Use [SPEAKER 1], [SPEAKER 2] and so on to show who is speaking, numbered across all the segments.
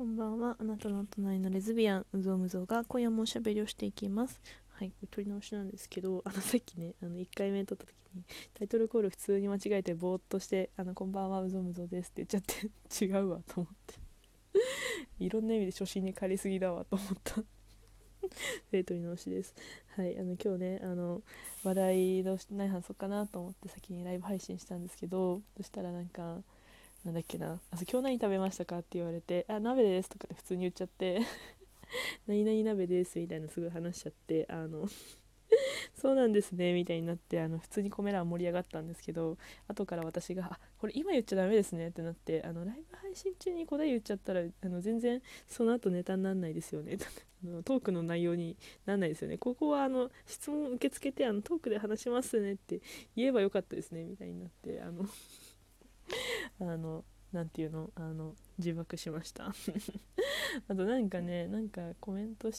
[SPEAKER 1] こんばんは。あなたの隣のレズビアン、うぞうむぞうが今夜もおしゃべりをしていきます。はい、これ撮り直しなんですけど、あのさっきね、あの1回目撮った時にタイトルコール普通に間違えてぼーっとして、あのこんばんは、うぞうむぞうですって言っちゃって 違うわと思って。いろんな意味で初心に借りすぎだわと思った。で、撮り直しです。はい、あの今日ね、あの話題どうしない話かなと思って先にライブ配信したんですけど、そしたらなんか、なんだっけな。あそう今日何食べましたかって言われて「あ鍋です」とかって普通に言っちゃって「何々鍋です」みたいなすぐ話しちゃってあの そうなんですねみたいになってあの普通にコメ欄盛り上がったんですけど後から私が「あこれ今言っちゃダメですね」ってなってあのライブ配信中に答え言っちゃったらあの全然その後ネタにならないですよね。トークの内容にならないですよね。ここはあの質問受け付けてあのトークで話しますねって言えばよかったですねみたいになってあの あのなんていうの？あの自爆しました。あとなんかねなんかコメント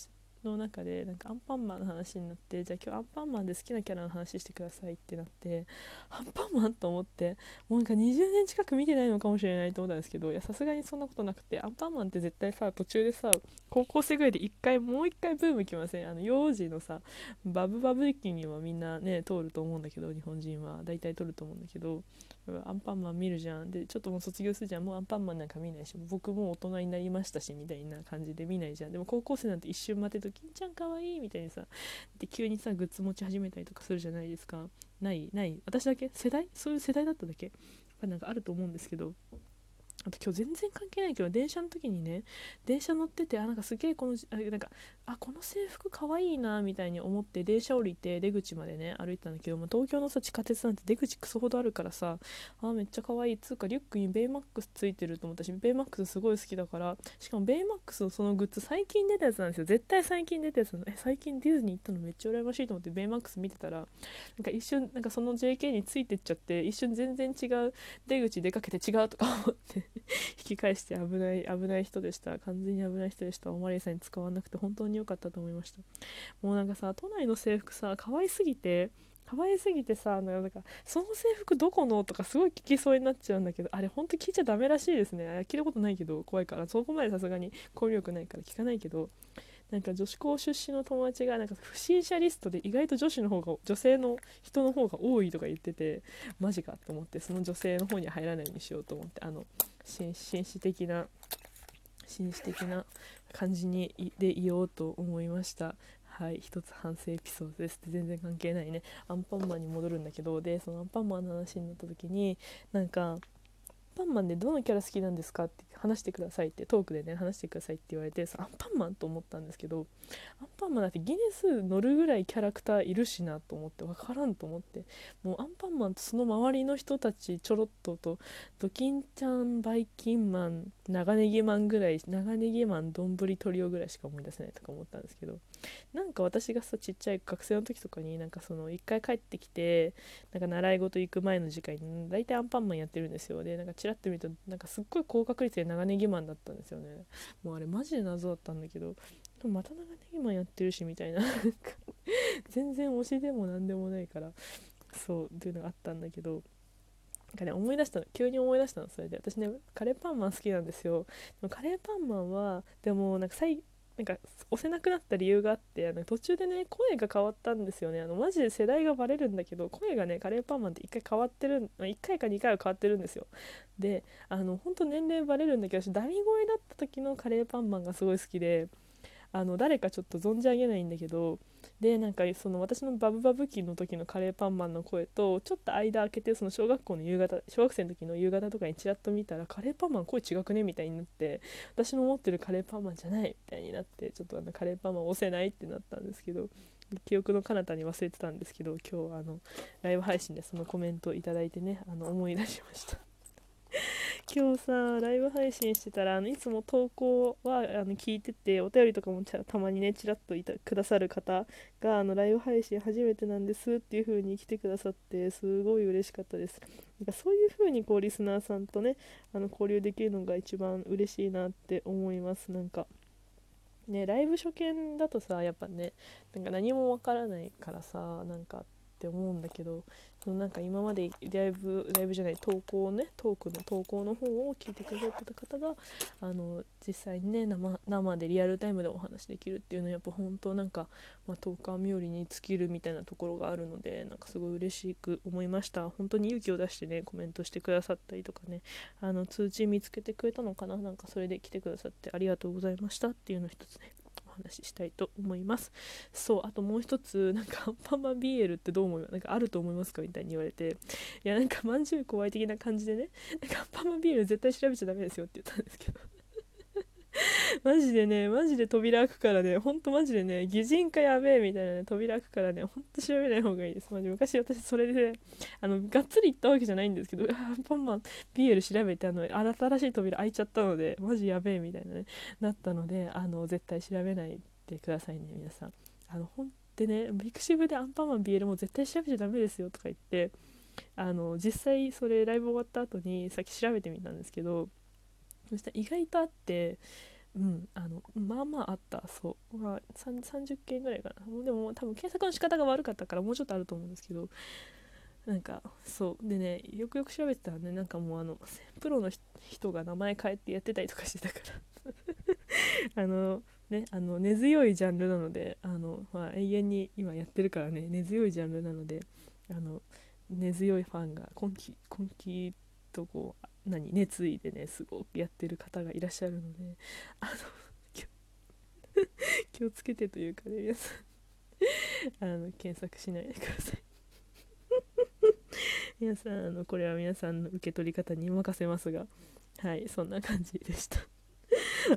[SPEAKER 1] の中でなんかアンパンマンの話になってじゃあ今日アンパンマンで好きなキャラの話してくださいってなってアンパンマンと思ってもうなんか20年近く見てないのかもしれないと思ったんですけどいやさすがにそんなことなくてアンパンマンって絶対さ途中でさ高校生ぐらいで一回もう一回ブーム来ません？あの幼児のさバブバブ期にはみんなね通ると思うんだけど日本人は。大体通ると思うんだけどアンパンマン見るじゃん。でちょっともう卒業するじゃん。もうアンパンマンなんか見ないし僕も大人になりましたしみたいな感じで見ないじゃん。でも高校生なんて一瞬待てと金ちゃんかわいいみたいにさで急にさグッズ持ち始めたりとかするじゃないですか。ないない。私だけ？世代？そういう世代だっただけ？なんかあると思うんですけど。あと今日全然関係ないけど電車の時にね電車乗っててあなんかすげえこのあなんかあこの制服かわいいなみたいに思って電車降りて出口までね歩いてたんだけど、ま、東京のさ地下鉄なんて出口クソほどあるからさあめっちゃかわいいつうかリュックにベイマックスついてると思ったしベイマックスすごい好きだからしかもベイマックスのそのグッズ最近出たやつなんですよ。絶対最近出たやつのえ最近ディズニー行ったのめっちゃ羨ましいと思ってベイマックス見てたらなんか一瞬なんかその JK についてっちゃって一瞬全然違う出口出かけて違うとか思って。引き返して危ない危ない人でした。完全に危ない人でした。おまりさんに使わなくて本当に良かったと思いました。もうなんかさ都内の制服さ可愛すぎて可愛すぎてさなんかその制服どこのとかすごい聞きそうになっちゃうんだけどあれ本当聞いちゃダメらしいですね。聞いたことないけど怖いから。そこまでさすがに交流力ないから聞かないけどなんか女子校出身の友達がなんか不審者リストで意外と女子の方が女性の人の方が多いとか言っててマジかと思ってその女性の方に入らないようにしようと思ってあの紳士的な紳士的な感じにでいようと思いました。はい一つ反省エピソードです。って全然関係ないね。アンパンマンに戻るんだけどでそのアンパンマンの話になった時になんかパンマンでどのキャラ好きなんですかって話してくださいってトークでね話してくださいって言われてアンパンマンと思ったんですけどアンパンマンだってギネス乗るぐらいキャラクターいるしなと思って分からんと思ってもうアンパンマンとその周りの人たちちょろっととドキンちゃんバイキンマン長ネギマンぐらい長ネギマンどんぶりトリオぐらいしか思い出せないとか思ったんですけどなんか私がさちっちゃい学生の時とかになんかその一回帰ってきてなんか習い事行く前の時間に大体アンパンマンやってるんですよ。でなんかチラッと見るとなんかすっごい高確率で長ネギマンだったんですよね。もうあれマジで謎だったんだけどまた長ネギマンやってるしみたいな全然推しでも何でもないからそうっていうのがあったんだけどなんかね思い出したの急に思い出したのそれで。私ねカレーパンマン好きなんですよ。でもカレーパンマンはでもなんか最なんか押せなくなった理由があってあの途中でね声が変わったんですよね。あのマジで世代がバレるんだけど声がねカレーパンマンって1回変わってる1回か2回は変わってるんですよ。であの本当年齢バレるんだけど私ダミ声だった時のカレーパンマンがすごい好きであの誰かちょっと存じ上げないんだけどでなんかその私のバブバブ期の時のカレーパンマンの声とちょっと間空けてその小学校の夕方小学生の時の夕方とかにちらっと見たらカレーパンマン声違くねみたいになって私の持ってるカレーパンマンじゃないみたいになってちょっとあのカレーパンマン押せないってなったんですけど記憶の彼方に忘れてたんですけど今日あのライブ配信でそのコメントいただいてねあの思い出しました。今日さライブ配信してたらあのいつも投稿はあの聞いててお便りとかもたまにねちらっといたくださる方があのライブ配信初めてなんですっていう風に来てくださってすごい嬉しかったです。なんかそういう風にこうリスナーさんとねあの交流できるのが一番嬉しいなって思います。なんかねライブ初見だとさやっぱねなんか何もわからないからさなんかって思うんだけどなんか今までライブライブじゃない投稿ねトークの投稿の方を聞いてくださってた方があの実際にね生でリアルタイムでお話できるっていうのはやっぱ本当なんか、まあ、トーカー冥利に尽きるみたいなところがあるのでなんかすごい嬉しく思いました。本当に勇気を出してねコメントしてくださったりとかねあの通知見つけてくれたのかななんかそれで来てくださってありがとうございましたっていうの一つね。お話ししたいと思います。そうあともう一つなんか アンパンマン BL ってどう思う？なんかあると思いますか？みたいに言われて。いやなんかまんじゅう怖い的な感じでね。なんかアンパンマン BL 絶対調べちゃダメですよって言ったんですけど。マジでね、マジで扉開くからね、ほんとマジでね、擬人化やべえみたいなね、扉開くからね、ほんと調べない方がいいです。マジ昔私それで、あの、がっつり言ったわけじゃないんですけど、アンパンマン BL 調べて、あの、新しい扉開いちゃったので、マジやべえみたいなね、なったので、あの、絶対調べないでくださいね、皆さん。あの、ほんでね、ビクシブでアンパンマン BL も絶対調べちゃダメですよとか言って、あの、実際それライブ終わった後にさっき調べてみたんですけど、そしたら意外とあってうん。あのまあまああった。そう、まあ、30件ぐらいかな。でも多分検索の仕方が悪かったからもうちょっとあると思うんですけどなんかそう。でねよくよく調べてたらねなんかもうあのプロの人が名前変えてやってたりとかしてたからあのねあの根強いジャンルなのであの、まあ、永遠に今やってるからね根強いジャンルなのであの根強いファンが今季今季とこう何熱意でねすごくやってる方がいらっしゃるのであの 気をつけてというかね皆さん あの検索しないでください。皆さんあのこれは皆さんの受け取り方に任せますがはいそんな感じでした。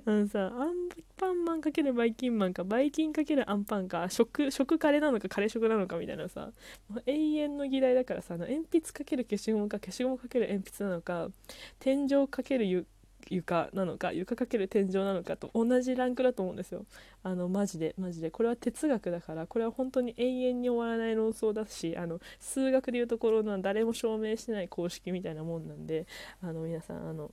[SPEAKER 1] あのさアンパンマン×バイキンマンかバイキン×アンパンか食食カレーなのかカレー食なのかみたいなさもう永遠の議題だからさあの鉛筆×消しゴムか消しゴム×鉛筆なのか天井×床なのか床かける天井なのかと同じランクだと思うんですよ。あのマジでマジで。これは哲学だからこれは本当に永遠に終わらない論争だしあの数学でいうところの誰も証明してない公式みたいなもんなんであの皆さんあの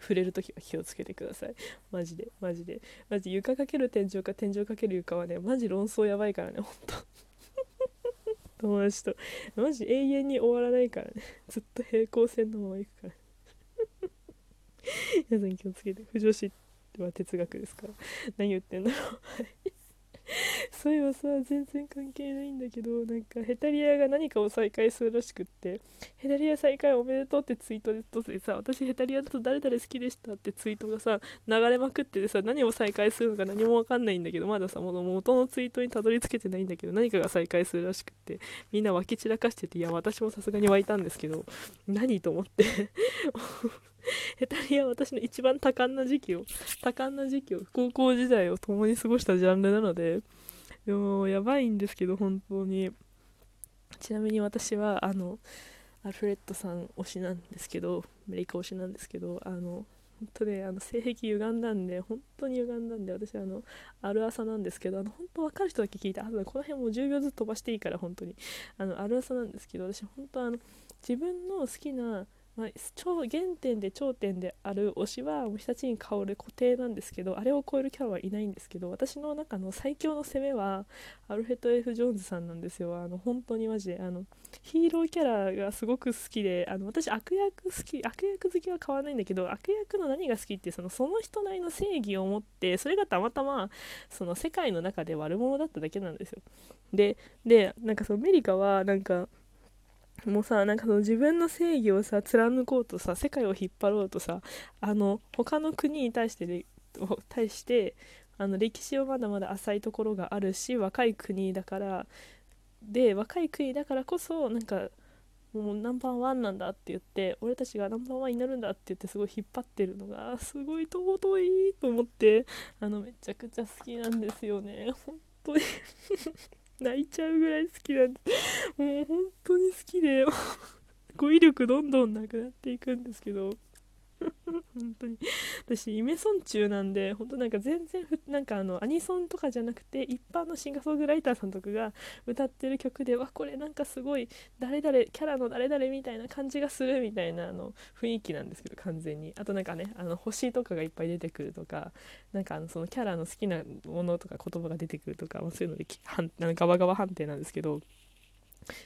[SPEAKER 1] 触れる時は気をつけてください。マジでマジで。マジで床かける天井か天井かける床はねマジ論争やばいからねほんと。友達と。マジ永遠に終わらないからね。ずっと平行線のまま行くから 皆さん気をつけて。不女子は哲学ですから。何言ってんだろう。そういえばさ全然関係ないんだけどなんかヘタリアが何かを再開するらしくってヘタリア再開おめでとうってツイートでとでさ私ヘタリアだと誰々好きでしたってツイートがさ流れまくっててさ何を再開するのか何もわかんないんだけどまださも元のツイートにたどり着けてないんだけど何かが再開するらしくってみんな湧き散らかしてていや私もさすがに湧いたんですけど何と思って ヘタリは私の一番多感な時期を多感な時期を高校時代を共に過ごしたジャンルなのででもやばいんですけど本当に。ちなみに私はあのアルフレッドさん推しなんですけどアメリカ推しなんですけどあの本当ねあの性癖歪んだんで本当に歪んだんで私あのある朝なんですけどあの本当分かる人だけ聞いてあこの辺もう10秒ずつ飛ばしていいから本当に。あのある朝なんですけど私本当あの自分の好きなまあ、超原点で頂点である推しは日立に香る固定なんですけどあれを超えるキャラはいないんですけど私の中の最強の攻めはアルフェット・ F・ ジョーンズさんなんですよ。あの本当にマジであのヒーローキャラがすごく好きであの私悪役好き悪役好きは変わらないんだけど悪役の何が好きってそのその人なりの正義を持ってそれがたまたまその世界の中で悪者だっただけなんですよ。ででなんかそのメリカはなんかもうさなんかその自分の正義をさ貫こうとさ世界を引っ張ろうとさあの他の国に対して対してあの歴史はまだまだ浅いところがあるし若い国だからで若い国だからこそなんかもうナンバーワンなんだって言って俺たちがナンバーワンになるんだって言ってすごい引っ張ってるのがすごい尊いと思ってあのめちゃくちゃ好きなんですよね。本当に。泣いちゃうぐらい好きなんで。もう本当に好きで。語彙力どんどんなくなっていくんですけど。本当に。私イメソン中なんで本当なんか全然なんかあのアニソンとかじゃなくて一般のシンガーソングライターさんとかが歌ってる曲でわこれなんかすごい誰々キャラの誰々みたいな感じがするみたいなあの雰囲気なんですけど完全に。あとなんかねあの星とかがいっぱい出てくるとかなんかあのそのキャラの好きなものとか言葉が出てくるとか、そういうのではんガバガバ判定なんですけど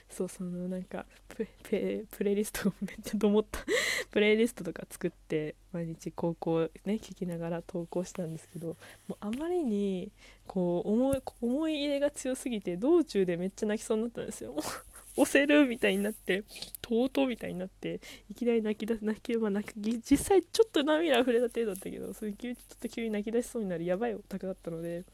[SPEAKER 1] そうそのなんかプレプレイリストめっちゃと思った プレイリストとか作って毎日高校ね聞きながら投稿したんですけどもうあまりにこう思い思い入れが強すぎて道中でめっちゃ泣きそうになったんですよ。押せるみたいになってとうとうみたいになっていきなり泣き出す泣きまあ泣き実際ちょっと涙溢れた程度だったけどそれ急ちょっと急に泣き出しそうになるやばいオタクだったので。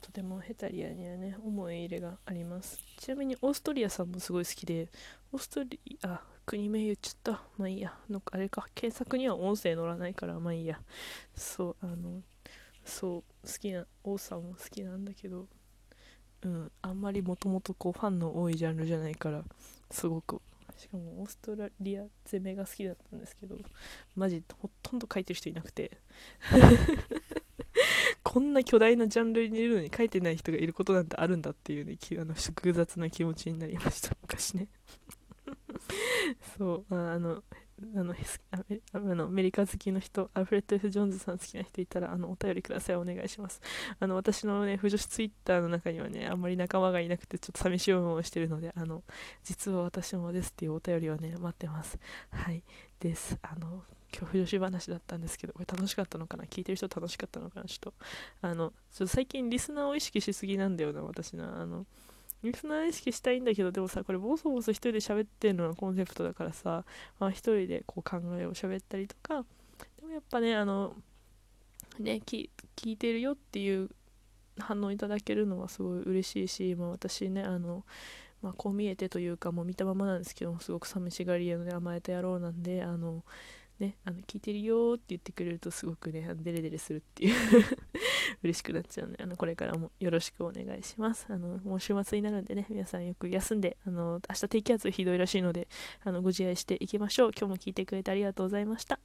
[SPEAKER 1] とてもヘタリアにはね思い入れがあります。ちなみにオーストリアさんもすごい好きでオーストリア国名言っちゃった。まあいいや。のあれか。検索には音声乗らないからまあいいや。そうあのそう好きな王さんも好きなんだけど。うん。あんまりもともとこうファンの多いジャンルじゃないからすごく。しかもオーストラリア攻めが好きだったんですけどマジほとんど書いてる人いなくて。こんな巨大なジャンルにいるのに書いてない人がいることなんてあるんだっていうね あの複雑な気持ちになりました。昔ね。そう。あのあのあのアメリカ好きの人アフレッド・ F・ ジョーンズさん好きな人いたらあのお便りくださいお願いします。あの私のね不女子ツイッターの中にはねあんまり仲間がいなくてちょっと寂しい思いをしてるのであの実は私もですっていうお便りをね待ってます。はい。です。あの今日不女子話だったんですけどこれ楽しかったのかな？聞いてる人楽しかったのかな？ちょっとあのちょっと最近リスナーを意識しすぎなんだよな私な。あのリスナー意識したいんだけどでもさこれボソボソ一人で喋ってるのがコンセプトだからさ、まあ、一人でこう考えを喋ったりとかでもやっぱねあのね聞いてるよっていう反応いただけるのはすごい嬉しいし、まあ、私ねあのまあ、こう見えてというかもう見たままなんですけどすごく寂しがり屋ので甘えた野郎なんであのね、あの聞いてるよって言ってくれるとすごくねデレデレするっていう。嬉しくなっちゃうのであのこれからもよろしくお願いします。あのもう週末になるんでね皆さんよく休んであの明日低気圧ひどいらしいのであのご自愛していきましょう。今日も聞いてくれてありがとうございました。